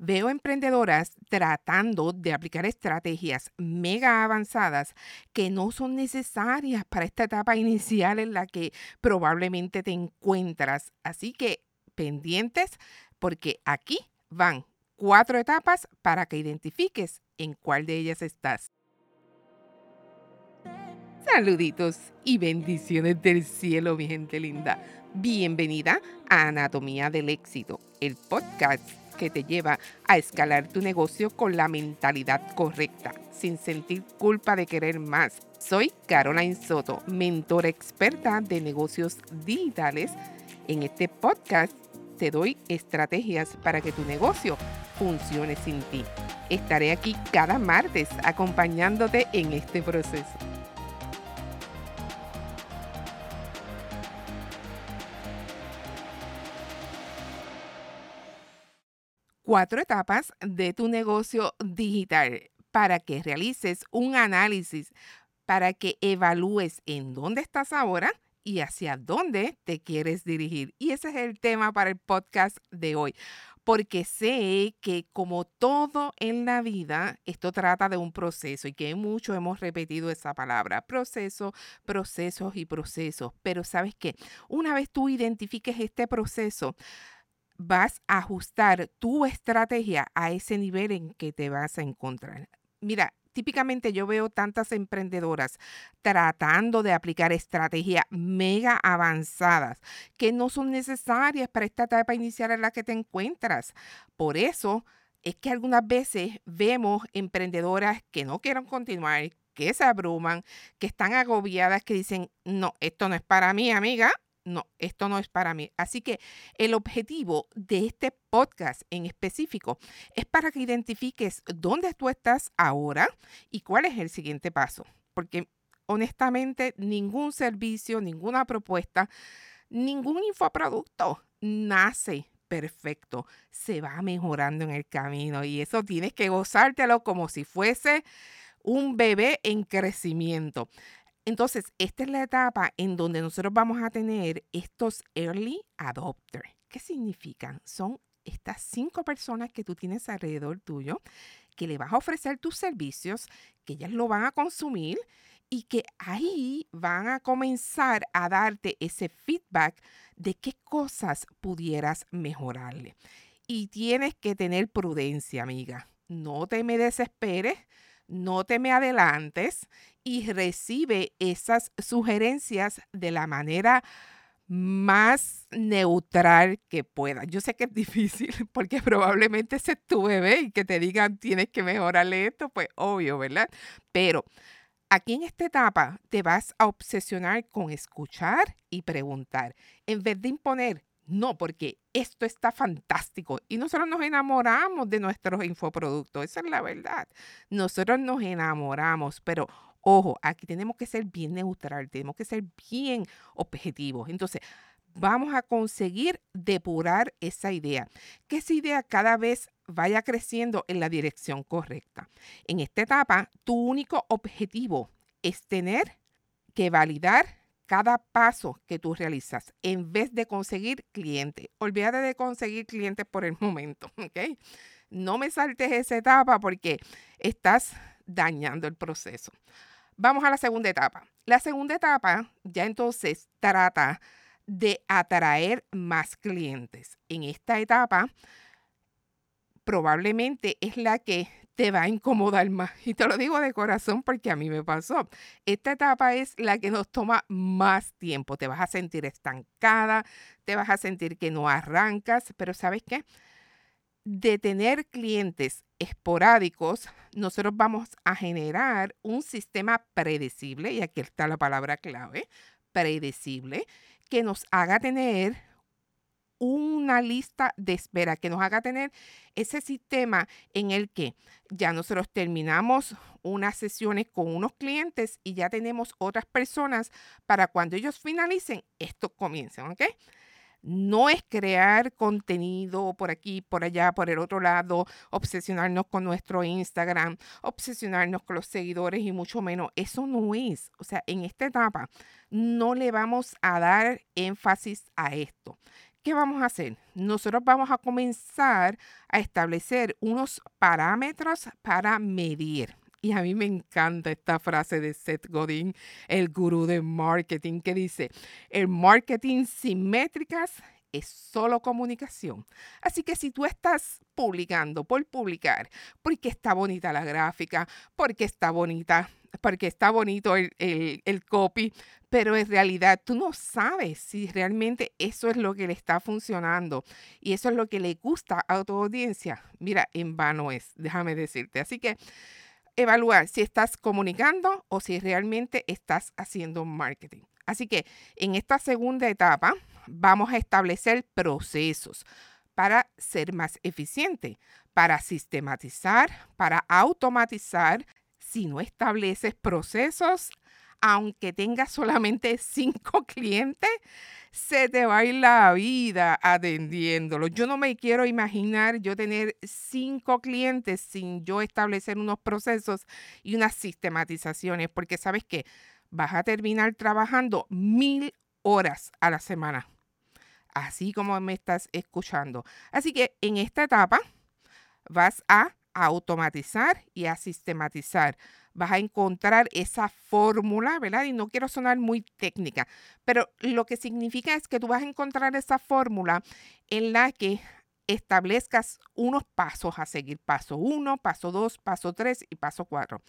Veo emprendedoras tratando de aplicar estrategias mega avanzadas que no son necesarias para esta etapa inicial en la que probablemente te encuentras. Así que pendientes porque aquí van cuatro etapas para que identifiques en cuál de ellas estás. Saluditos y bendiciones del cielo, mi gente linda. Bienvenida a Anatomía del Éxito, el podcast que te lleva a escalar tu negocio con la mentalidad correcta, sin sentir culpa de querer más. Soy Caroline Soto, mentora experta de negocios digitales. En este podcast te doy estrategias para que tu negocio funcione sin ti. Estaré aquí cada martes acompañándote en este proceso. Cuatro etapas de tu negocio digital para que realices un análisis, para que evalúes en dónde estás ahora y hacia dónde te quieres dirigir. Y ese es el tema para el podcast de hoy, porque sé que como todo en la vida, esto trata de un proceso y que mucho hemos repetido esa palabra, proceso, procesos y procesos. Pero sabes qué, una vez tú identifiques este proceso, vas a ajustar tu estrategia a ese nivel en que te vas a encontrar. Mira, típicamente yo veo tantas emprendedoras tratando de aplicar estrategias mega avanzadas que no son necesarias para esta etapa inicial en la que te encuentras. Por eso es que algunas veces vemos emprendedoras que no quieren continuar, que se abruman, que están agobiadas, que dicen, no, esto no es para mí, amiga, no, esto no es para mí. Así que el objetivo de este podcast en específico es para que identifiques dónde tú estás ahora y cuál es el siguiente paso. Porque honestamente ningún servicio, ninguna propuesta, ningún infoproducto nace perfecto, se va mejorando en el camino y eso tienes que gozártelo como si fuese un bebé en crecimiento. Entonces, esta es la etapa en donde nosotros vamos a tener estos early adopters. ¿Qué significan? Son estas cinco personas que tú tienes alrededor tuyo, que le vas a ofrecer tus servicios, que ellas lo van a consumir y que ahí van a comenzar a darte ese feedback de qué cosas pudieras mejorarle. Y tienes que tener prudencia, amiga. No te me desesperes, no te me adelantes y recibe esas sugerencias de la manera más neutral que pueda. Yo sé que es difícil porque probablemente ese es tu bebé y que te digan tienes que mejorarle esto, pues obvio, ¿verdad? Pero aquí en esta etapa te vas a obsesionar con escuchar y preguntar en vez de imponer. No, porque esto está fantástico. Y nosotros nos enamoramos de nuestros infoproductos. Esa es la verdad. Nosotros nos enamoramos, pero Ojo, aquí tenemos que ser bien neutral, tenemos que ser bien objetivos. Entonces, vamos a conseguir depurar esa idea, que esa idea cada vez vaya creciendo en la dirección correcta. En esta etapa, tu único objetivo es tener que validar cada paso que tú realizas en vez de conseguir clientes. Olvídate de conseguir clientes por el momento, ¿ok? No me saltes esa etapa porque estás dañando el proceso. Vamos a la segunda etapa. La segunda etapa ya entonces trata de atraer más clientes. En esta etapa probablemente es la que te va a incomodar más. Y te lo digo de corazón porque a mí me pasó. Esta etapa es la que nos toma más tiempo. Te vas a sentir estancada, te vas a sentir que no arrancas, pero ¿sabes qué? de tener clientes esporádicos, nosotros vamos a generar un sistema predecible, y aquí está la palabra clave, predecible, que nos haga tener una lista de espera, que nos haga tener ese sistema en el que ya nosotros terminamos unas sesiones con unos clientes y ya tenemos otras personas para cuando ellos finalicen, esto comience, ¿ok? no es crear contenido por aquí, por allá, por el otro lado, obsesionarnos con nuestro Instagram, obsesionarnos con los seguidores y mucho menos. Eso no es. O sea, en esta etapa no le vamos a dar énfasis a esto. ¿Qué vamos a hacer? Nosotros vamos a comenzar a establecer unos parámetros para medir. Y a mí me encanta esta frase de Seth Godin, el gurú de marketing, que dice, el marketing sin métricas es solo comunicación. Así que si tú estás publicando por publicar, porque está bonita la gráfica, porque está bonita, porque está bonito el, el, copy, pero en realidad tú no sabes si realmente eso es lo que le está funcionando y eso es lo que le gusta a tu audiencia. Mira, en vano es, déjame decirte. Así que evaluar si estás comunicando o si realmente estás haciendo marketing. Así que en esta segunda etapa vamos a establecer procesos para ser más eficiente, para sistematizar, para automatizar. Si no estableces procesos, aunque tengas solamente cinco clientes, se te va a ir la vida atendiéndolo. Yo no me quiero imaginar yo tener cinco clientes sin yo establecer unos procesos y unas sistematizaciones, porque sabes que vas a terminar trabajando mil horas a la semana, así como me estás escuchando. Así que en esta etapa vas a automatizar y a sistematizar. Vas a encontrar esa fórmula, ¿verdad? Y no quiero sonar muy técnica, pero lo que significa es que tú vas a encontrar esa fórmula en la que establezcas unos pasos a seguir. Paso uno, paso dos, paso tres y paso cuatro.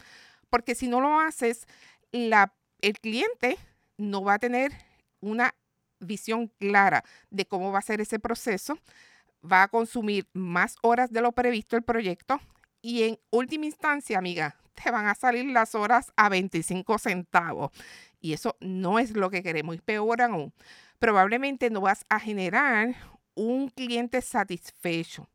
Porque si no lo haces, el cliente no va a tener una visión clara de cómo va a ser ese proceso, va a consumir más horas de lo previsto el proyecto y en última instancia, amiga, te van a salir las horas a 25 centavos. Y eso no es lo que queremos. Y peor aún, probablemente no vas a generar un cliente satisfecho.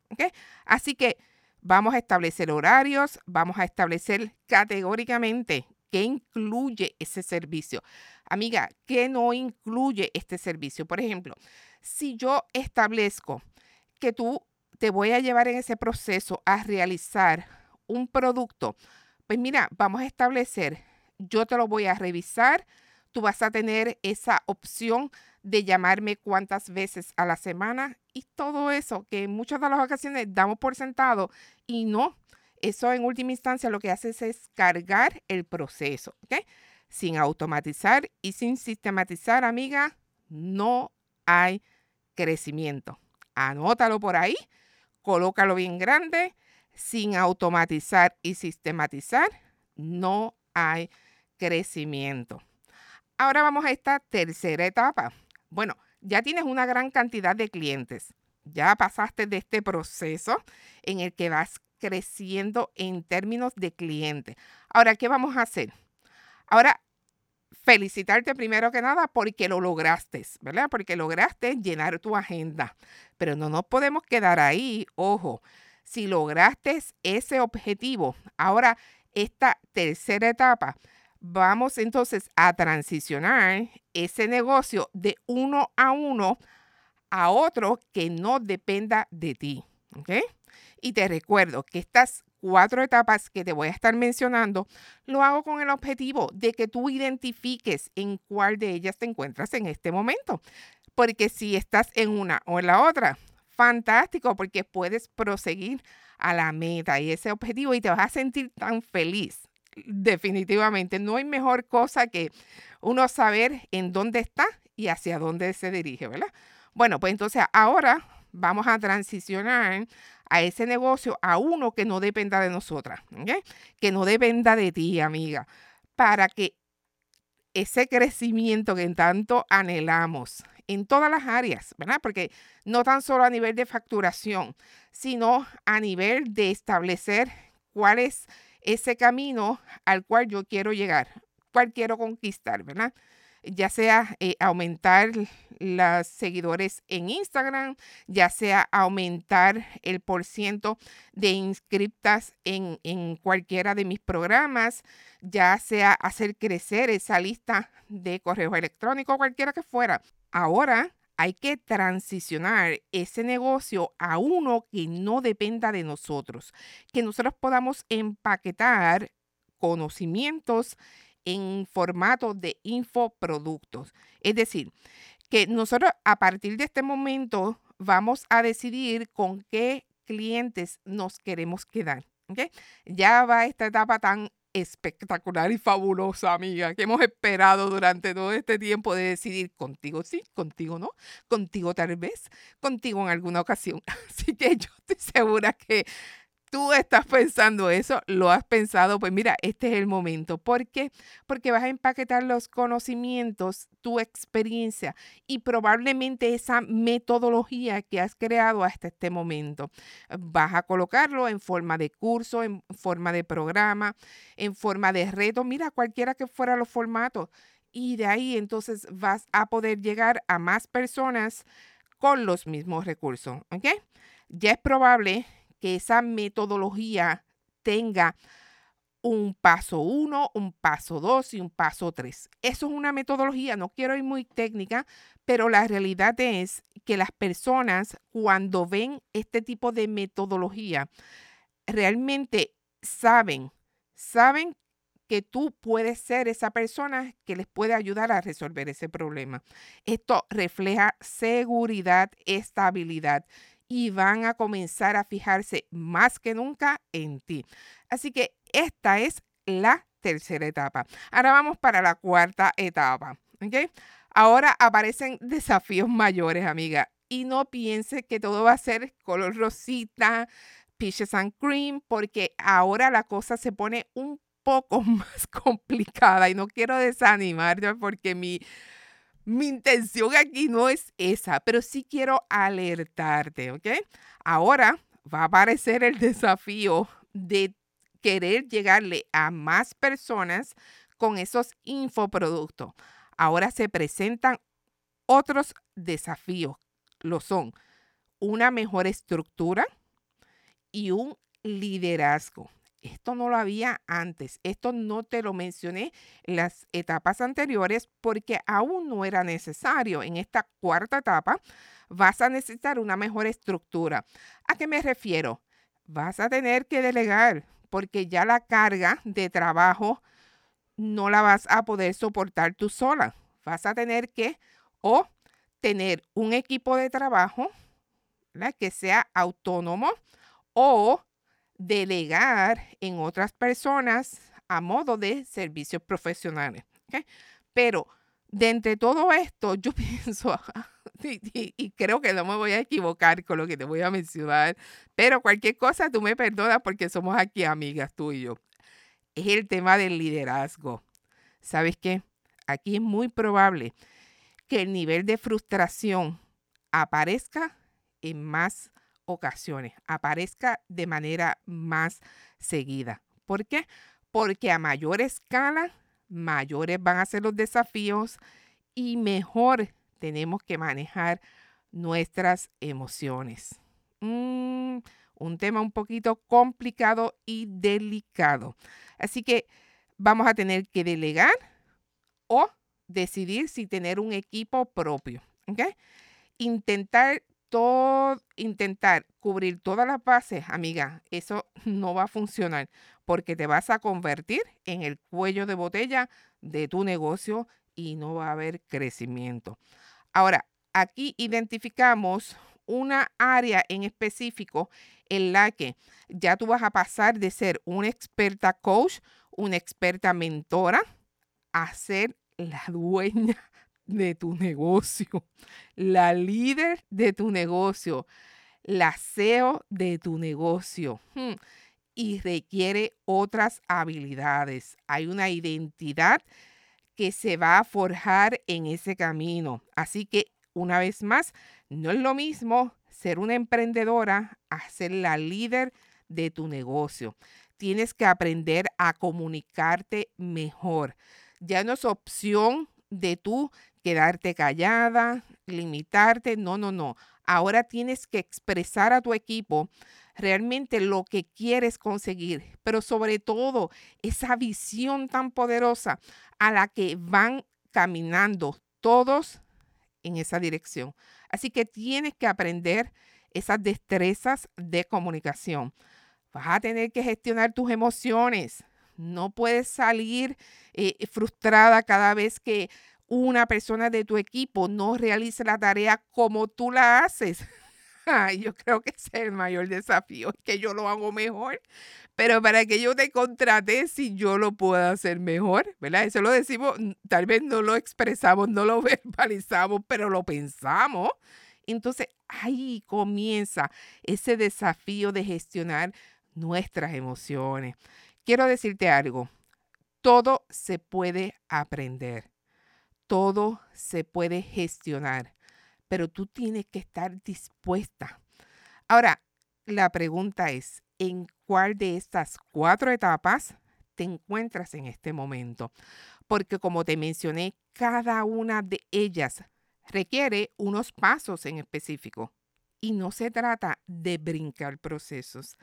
Así que vamos a establecer horarios, vamos a establecer categóricamente ¿Qué incluye ese servicio? Amiga, ¿qué no incluye este servicio? Por ejemplo, si yo establezco que tú te voy a llevar en ese proceso a realizar un producto, pues mira, vamos a establecer, yo te lo voy a revisar, tú vas a tener esa opción de llamarme cuántas veces a la semana y todo eso que en muchas de las ocasiones damos por sentado y no, eso en última instancia lo que hace es cargar el proceso, ¿ok? Sin automatizar y sin sistematizar, amiga, no hay crecimiento. Anótalo por ahí, colócalo bien grande. Sin automatizar y sistematizar, no hay crecimiento. Ahora vamos a esta tercera etapa. Bueno, ya tienes una gran cantidad de clientes. Ya pasaste de este proceso en el que vas creciendo en términos de cliente. Ahora, ¿qué vamos a hacer? Ahora, felicitarte primero que nada porque lo lograste, ¿verdad? Porque lograste llenar tu agenda. Pero no nos podemos quedar ahí, ojo. Si lograste ese objetivo, ahora esta tercera etapa, vamos entonces a transicionar ese negocio de uno a uno a otro que no dependa de ti. ¿Ok? Y te recuerdo que estas cuatro etapas que te voy a estar mencionando, lo hago con el objetivo de que tú identifiques en cuál de ellas te encuentras en este momento. Porque si estás en una o en la otra, fantástico, porque puedes proseguir a la meta y ese objetivo y te vas a sentir tan feliz. Definitivamente, no hay mejor cosa que uno saber en dónde está y hacia dónde se dirige, ¿verdad? Bueno, pues entonces ahora vamos a transicionar a ese negocio, a uno que no dependa de nosotras, que no dependa de ti, amiga, para que ese crecimiento que tanto anhelamos en todas las áreas, ¿verdad? Porque no tan solo a nivel de facturación, sino a nivel de establecer cuál es ese camino al cual yo quiero llegar, cuál quiero conquistar, ¿verdad? Ya sea eh, aumentar los seguidores en Instagram, ya sea aumentar el por ciento de inscriptas en, en cualquiera de mis programas, ya sea hacer crecer esa lista de correo electrónico, cualquiera que fuera. Ahora hay que transicionar ese negocio a uno que no dependa de nosotros, que nosotros podamos empaquetar conocimientos en formato de infoproductos. Es decir, que nosotros a partir de este momento vamos a decidir con qué clientes nos queremos quedar. Ya va esta etapa tan espectacular y fabulosa, amiga, que hemos esperado durante todo este tiempo de decidir contigo sí, contigo no, contigo tal vez, contigo en alguna ocasión. Así que yo estoy segura que tú estás pensando eso, lo has pensado, pues mira, este es el momento. ¿Por qué? Porque vas a empaquetar los conocimientos, tu experiencia y probablemente esa metodología que has creado hasta este momento. Vas a colocarlo en forma de curso, en forma de programa, en forma de reto, mira, cualquiera que fuera los formatos. Y de ahí entonces vas a poder llegar a más personas con los mismos recursos, ¿ok? Ya es probable que esa metodología tenga un paso uno, un paso dos y un paso tres. Eso es una metodología, no quiero ir muy técnica, pero la realidad es que las personas cuando ven este tipo de metodología, realmente saben, saben que tú puedes ser esa persona que les puede ayudar a resolver ese problema. Esto refleja seguridad, estabilidad y van a comenzar a fijarse más que nunca en ti. Así que esta es la tercera etapa. Ahora vamos para la cuarta etapa. ¿okay? Ahora aparecen desafíos mayores, amiga. Y no piense que todo va a ser color rosita, peaches and cream, porque ahora la cosa se pone un poco más complicada y no quiero desanimarte porque mi mi intención aquí no es esa, pero sí quiero alertarte, ¿ok? Ahora va a aparecer el desafío de querer llegarle a más personas con esos infoproductos. Ahora se presentan otros desafíos. Lo son una mejor estructura y un liderazgo. Esto no lo había antes. Esto no te lo mencioné en las etapas anteriores porque aún no era necesario. En esta cuarta etapa vas a necesitar una mejor estructura. ¿A qué me refiero? Vas a tener que delegar porque ya la carga de trabajo no la vas a poder soportar tú sola. Vas a tener que o tener un equipo de trabajo que sea autónomo o delegar en otras personas a modo de servicios profesionales. Pero de entre todo esto, yo pienso, y, y, creo que no me voy a equivocar con lo que te voy a mencionar, pero cualquier cosa tú me perdonas porque somos aquí amigas tú y yo. Es el tema del liderazgo. ¿Sabes qué? Aquí es muy probable que el nivel de frustración aparezca en más ocasiones, aparezca de manera más seguida. ¿Por qué? Porque a mayor escala, mayores van a ser los desafíos y mejor tenemos que manejar nuestras emociones. Mm, un tema un poquito complicado y delicado. Así que vamos a tener que delegar o decidir si tener un equipo propio. Intentar intentar cubrir todas las bases, amiga, eso no va a funcionar porque te vas a convertir en el cuello de botella de tu negocio y no va a haber crecimiento. Ahora, aquí identificamos una área en específico en la que ya tú vas a pasar de ser una experta coach, una experta mentora, a ser la dueña de tu negocio, la líder de tu negocio, la CEO de tu negocio. Hmm, y requiere otras habilidades. Hay una identidad que se va a forjar en ese camino. Así que, una vez más, no es lo mismo ser una emprendedora a ser la líder de tu negocio. Tienes que aprender a comunicarte mejor. Ya no es opción de tú quedarte callada, limitarte. No, no, no. Ahora tienes que expresar a tu equipo realmente lo que quieres conseguir, pero sobre todo esa visión tan poderosa a la que van caminando todos en esa dirección. Así que tienes que aprender esas destrezas de comunicación. Vas a tener que gestionar tus emociones. No puedes salir eh, frustrada cada vez que una persona de tu equipo no realice la tarea como tú la haces. yo creo que ese es el mayor desafío, que yo lo hago mejor. Pero para que yo te contrate, si yo lo puedo hacer mejor, ¿verdad? Eso lo decimos, tal vez no lo expresamos, no lo verbalizamos, pero lo pensamos. Entonces ahí comienza ese desafío de gestionar nuestras emociones. Quiero decirte algo, todo se puede aprender, todo se puede gestionar, pero tú tienes que estar dispuesta. Ahora, la pregunta es, ¿en cuál de estas cuatro etapas te encuentras en este momento? Porque como te mencioné, cada una de ellas requiere unos pasos en específico. Y no se trata de brincar procesos.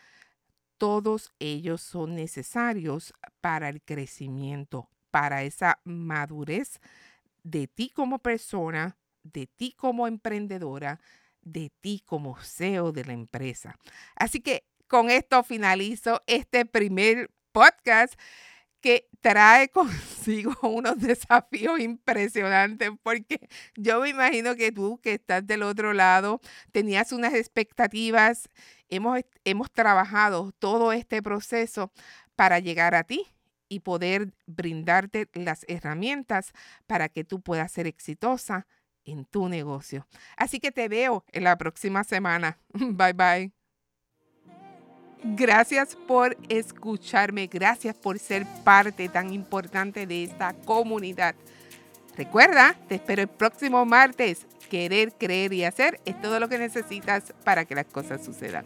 Todos ellos son necesarios para el crecimiento, para esa madurez de ti como persona, de ti como emprendedora, de ti como CEO de la empresa. Así que con esto finalizo este primer podcast que trae consigo unos desafíos impresionantes, porque yo me imagino que tú que estás del otro lado tenías unas expectativas, hemos, hemos trabajado todo este proceso para llegar a ti y poder brindarte las herramientas para que tú puedas ser exitosa en tu negocio. Así que te veo en la próxima semana. Bye bye. Gracias por escucharme, gracias por ser parte tan importante de esta comunidad. Recuerda, te espero el próximo martes. Querer, creer y hacer es todo lo que necesitas para que las cosas sucedan.